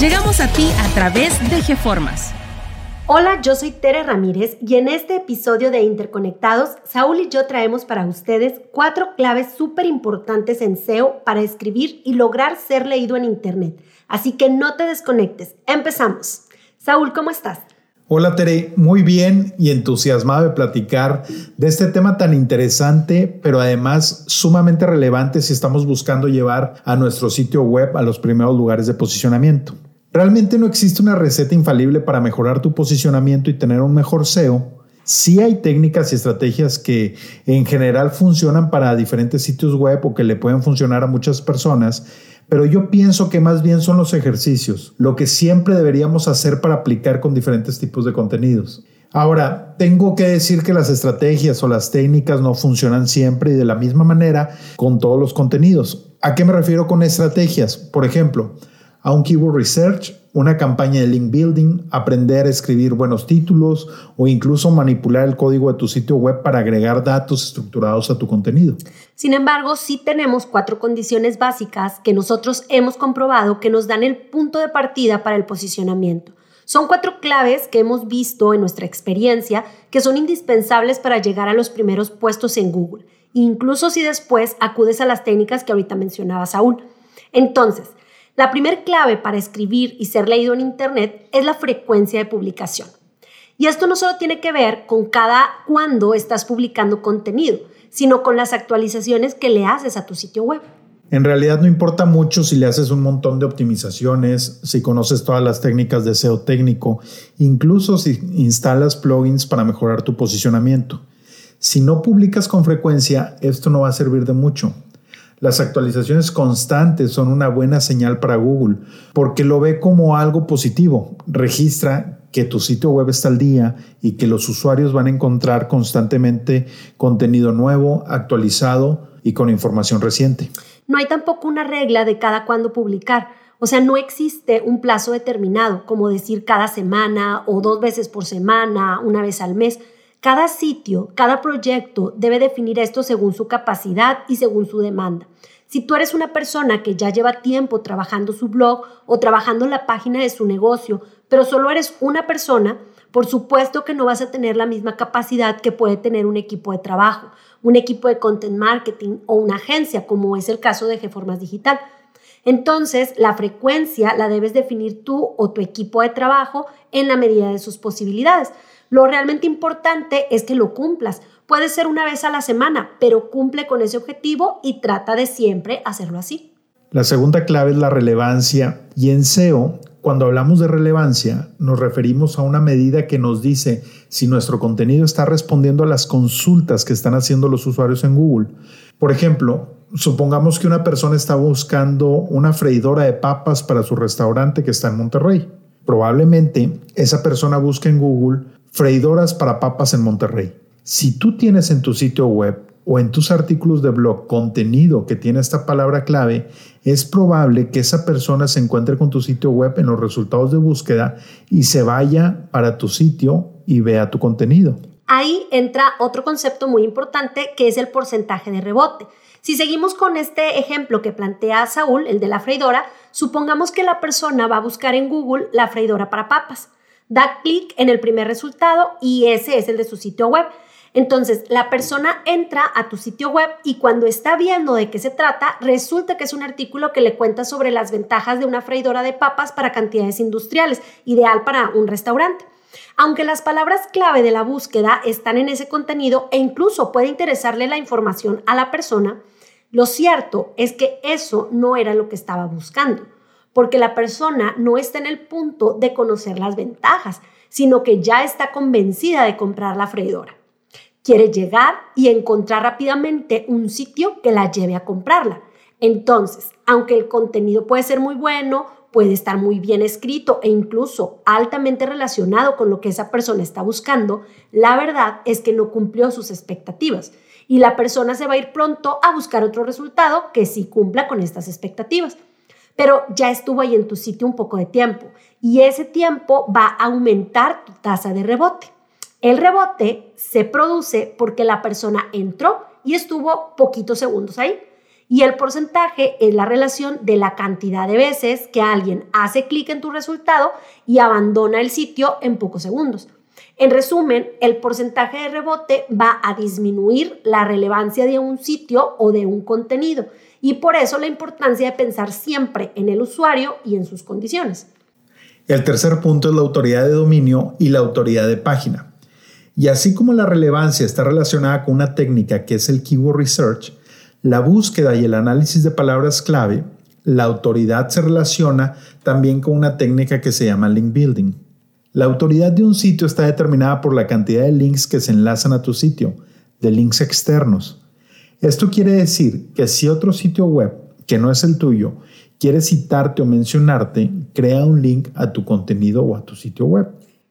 Llegamos a ti a través de GeFormas. Hola, yo soy Tere Ramírez y en este episodio de Interconectados, Saúl y yo traemos para ustedes cuatro claves súper importantes en SEO para escribir y lograr ser leído en Internet. Así que no te desconectes. Empezamos. Saúl, ¿cómo estás? Hola Tere, muy bien y entusiasmado de platicar de este tema tan interesante, pero además sumamente relevante si estamos buscando llevar a nuestro sitio web a los primeros lugares de posicionamiento. Realmente no existe una receta infalible para mejorar tu posicionamiento y tener un mejor SEO. Sí hay técnicas y estrategias que en general funcionan para diferentes sitios web o que le pueden funcionar a muchas personas, pero yo pienso que más bien son los ejercicios, lo que siempre deberíamos hacer para aplicar con diferentes tipos de contenidos. Ahora, tengo que decir que las estrategias o las técnicas no funcionan siempre y de la misma manera con todos los contenidos. ¿A qué me refiero con estrategias? Por ejemplo, a un keyword research, una campaña de link building, aprender a escribir buenos títulos o incluso manipular el código de tu sitio web para agregar datos estructurados a tu contenido. Sin embargo, sí tenemos cuatro condiciones básicas que nosotros hemos comprobado que nos dan el punto de partida para el posicionamiento. Son cuatro claves que hemos visto en nuestra experiencia que son indispensables para llegar a los primeros puestos en Google, incluso si después acudes a las técnicas que ahorita mencionaba Saúl. Entonces, la primer clave para escribir y ser leído en Internet es la frecuencia de publicación. Y esto no solo tiene que ver con cada cuándo estás publicando contenido, sino con las actualizaciones que le haces a tu sitio web. En realidad no importa mucho si le haces un montón de optimizaciones, si conoces todas las técnicas de SEO técnico, incluso si instalas plugins para mejorar tu posicionamiento. Si no publicas con frecuencia, esto no va a servir de mucho. Las actualizaciones constantes son una buena señal para Google porque lo ve como algo positivo. Registra que tu sitio web está al día y que los usuarios van a encontrar constantemente contenido nuevo, actualizado y con información reciente. No hay tampoco una regla de cada cuándo publicar. O sea, no existe un plazo determinado, como decir cada semana o dos veces por semana, una vez al mes. Cada sitio, cada proyecto debe definir esto según su capacidad y según su demanda. Si tú eres una persona que ya lleva tiempo trabajando su blog o trabajando la página de su negocio, pero solo eres una persona, por supuesto que no vas a tener la misma capacidad que puede tener un equipo de trabajo, un equipo de content marketing o una agencia, como es el caso de Geformas Digital. Entonces, la frecuencia la debes definir tú o tu equipo de trabajo en la medida de sus posibilidades. Lo realmente importante es que lo cumplas. Puede ser una vez a la semana, pero cumple con ese objetivo y trata de siempre hacerlo así. La segunda clave es la relevancia y en SEO, cuando hablamos de relevancia, nos referimos a una medida que nos dice si nuestro contenido está respondiendo a las consultas que están haciendo los usuarios en Google. Por ejemplo, supongamos que una persona está buscando una freidora de papas para su restaurante que está en Monterrey. Probablemente esa persona busque en Google freidoras para papas en Monterrey. Si tú tienes en tu sitio web o en tus artículos de blog contenido que tiene esta palabra clave, es probable que esa persona se encuentre con tu sitio web en los resultados de búsqueda y se vaya para tu sitio y vea tu contenido. Ahí entra otro concepto muy importante que es el porcentaje de rebote. Si seguimos con este ejemplo que plantea Saúl, el de la freidora, supongamos que la persona va a buscar en Google la freidora para papas da clic en el primer resultado y ese es el de su sitio web. Entonces, la persona entra a tu sitio web y cuando está viendo de qué se trata, resulta que es un artículo que le cuenta sobre las ventajas de una freidora de papas para cantidades industriales, ideal para un restaurante. Aunque las palabras clave de la búsqueda están en ese contenido e incluso puede interesarle la información a la persona, lo cierto es que eso no era lo que estaba buscando porque la persona no está en el punto de conocer las ventajas, sino que ya está convencida de comprar la freidora. Quiere llegar y encontrar rápidamente un sitio que la lleve a comprarla. Entonces, aunque el contenido puede ser muy bueno, puede estar muy bien escrito e incluso altamente relacionado con lo que esa persona está buscando, la verdad es que no cumplió sus expectativas y la persona se va a ir pronto a buscar otro resultado que sí cumpla con estas expectativas. Pero ya estuvo ahí en tu sitio un poco de tiempo y ese tiempo va a aumentar tu tasa de rebote. El rebote se produce porque la persona entró y estuvo poquitos segundos ahí y el porcentaje es la relación de la cantidad de veces que alguien hace clic en tu resultado y abandona el sitio en pocos segundos. En resumen, el porcentaje de rebote va a disminuir la relevancia de un sitio o de un contenido y por eso la importancia de pensar siempre en el usuario y en sus condiciones. El tercer punto es la autoridad de dominio y la autoridad de página. Y así como la relevancia está relacionada con una técnica que es el Keyword Research, la búsqueda y el análisis de palabras clave, la autoridad se relaciona también con una técnica que se llama link building. La autoridad de un sitio está determinada por la cantidad de links que se enlazan a tu sitio, de links externos. Esto quiere decir que si otro sitio web, que no es el tuyo, quiere citarte o mencionarte, crea un link a tu contenido o a tu sitio web.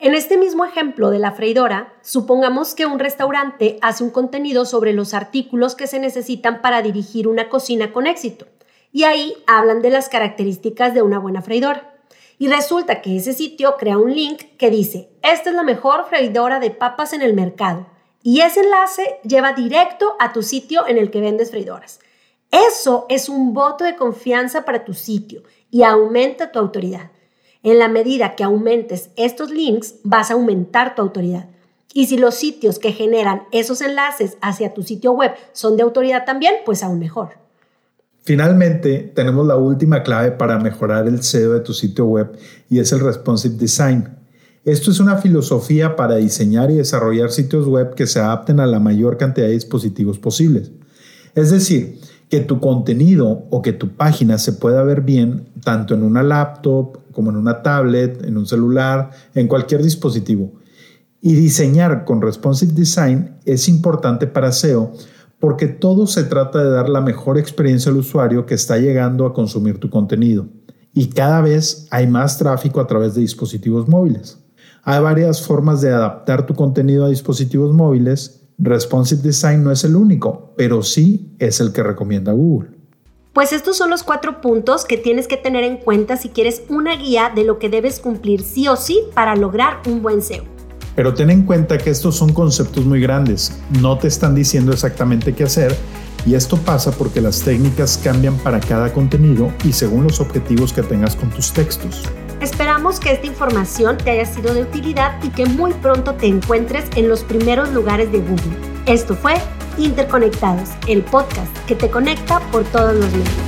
En este mismo ejemplo de la freidora, supongamos que un restaurante hace un contenido sobre los artículos que se necesitan para dirigir una cocina con éxito. Y ahí hablan de las características de una buena freidora. Y resulta que ese sitio crea un link que dice, esta es la mejor freidora de papas en el mercado. Y ese enlace lleva directo a tu sitio en el que vendes freidoras. Eso es un voto de confianza para tu sitio y aumenta tu autoridad. En la medida que aumentes estos links, vas a aumentar tu autoridad. Y si los sitios que generan esos enlaces hacia tu sitio web son de autoridad también, pues aún mejor. Finalmente, tenemos la última clave para mejorar el SEO de tu sitio web y es el responsive design. Esto es una filosofía para diseñar y desarrollar sitios web que se adapten a la mayor cantidad de dispositivos posibles. Es decir, que tu contenido o que tu página se pueda ver bien tanto en una laptop como en una tablet, en un celular, en cualquier dispositivo. Y diseñar con responsive design es importante para SEO porque todo se trata de dar la mejor experiencia al usuario que está llegando a consumir tu contenido. Y cada vez hay más tráfico a través de dispositivos móviles. Hay varias formas de adaptar tu contenido a dispositivos móviles Responsive Design no es el único, pero sí es el que recomienda Google. Pues estos son los cuatro puntos que tienes que tener en cuenta si quieres una guía de lo que debes cumplir sí o sí para lograr un buen SEO. Pero ten en cuenta que estos son conceptos muy grandes, no te están diciendo exactamente qué hacer y esto pasa porque las técnicas cambian para cada contenido y según los objetivos que tengas con tus textos. Esperamos que esta información te haya sido de utilidad y que muy pronto te encuentres en los primeros lugares de Google. Esto fue Interconectados, el podcast que te conecta por todos los medios.